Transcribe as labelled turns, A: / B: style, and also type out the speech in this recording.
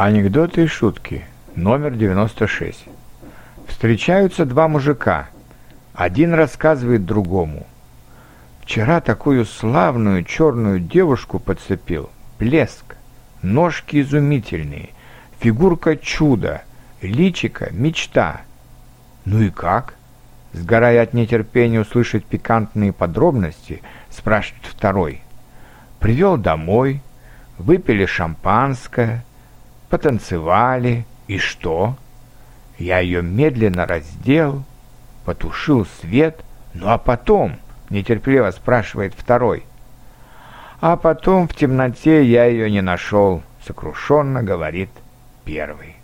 A: Анекдоты и шутки. Номер 96. Встречаются два мужика. Один рассказывает другому. Вчера такую славную черную девушку подцепил. Блеск. Ножки изумительные. Фигурка чудо. Личика мечта. Ну и как? Сгорая от нетерпения услышать пикантные подробности, спрашивает второй. Привел домой, выпили шампанское, потанцевали, и что? Я ее медленно раздел, потушил свет, ну а потом, нетерпеливо спрашивает второй. А потом в темноте я ее не нашел, сокрушенно говорит первый.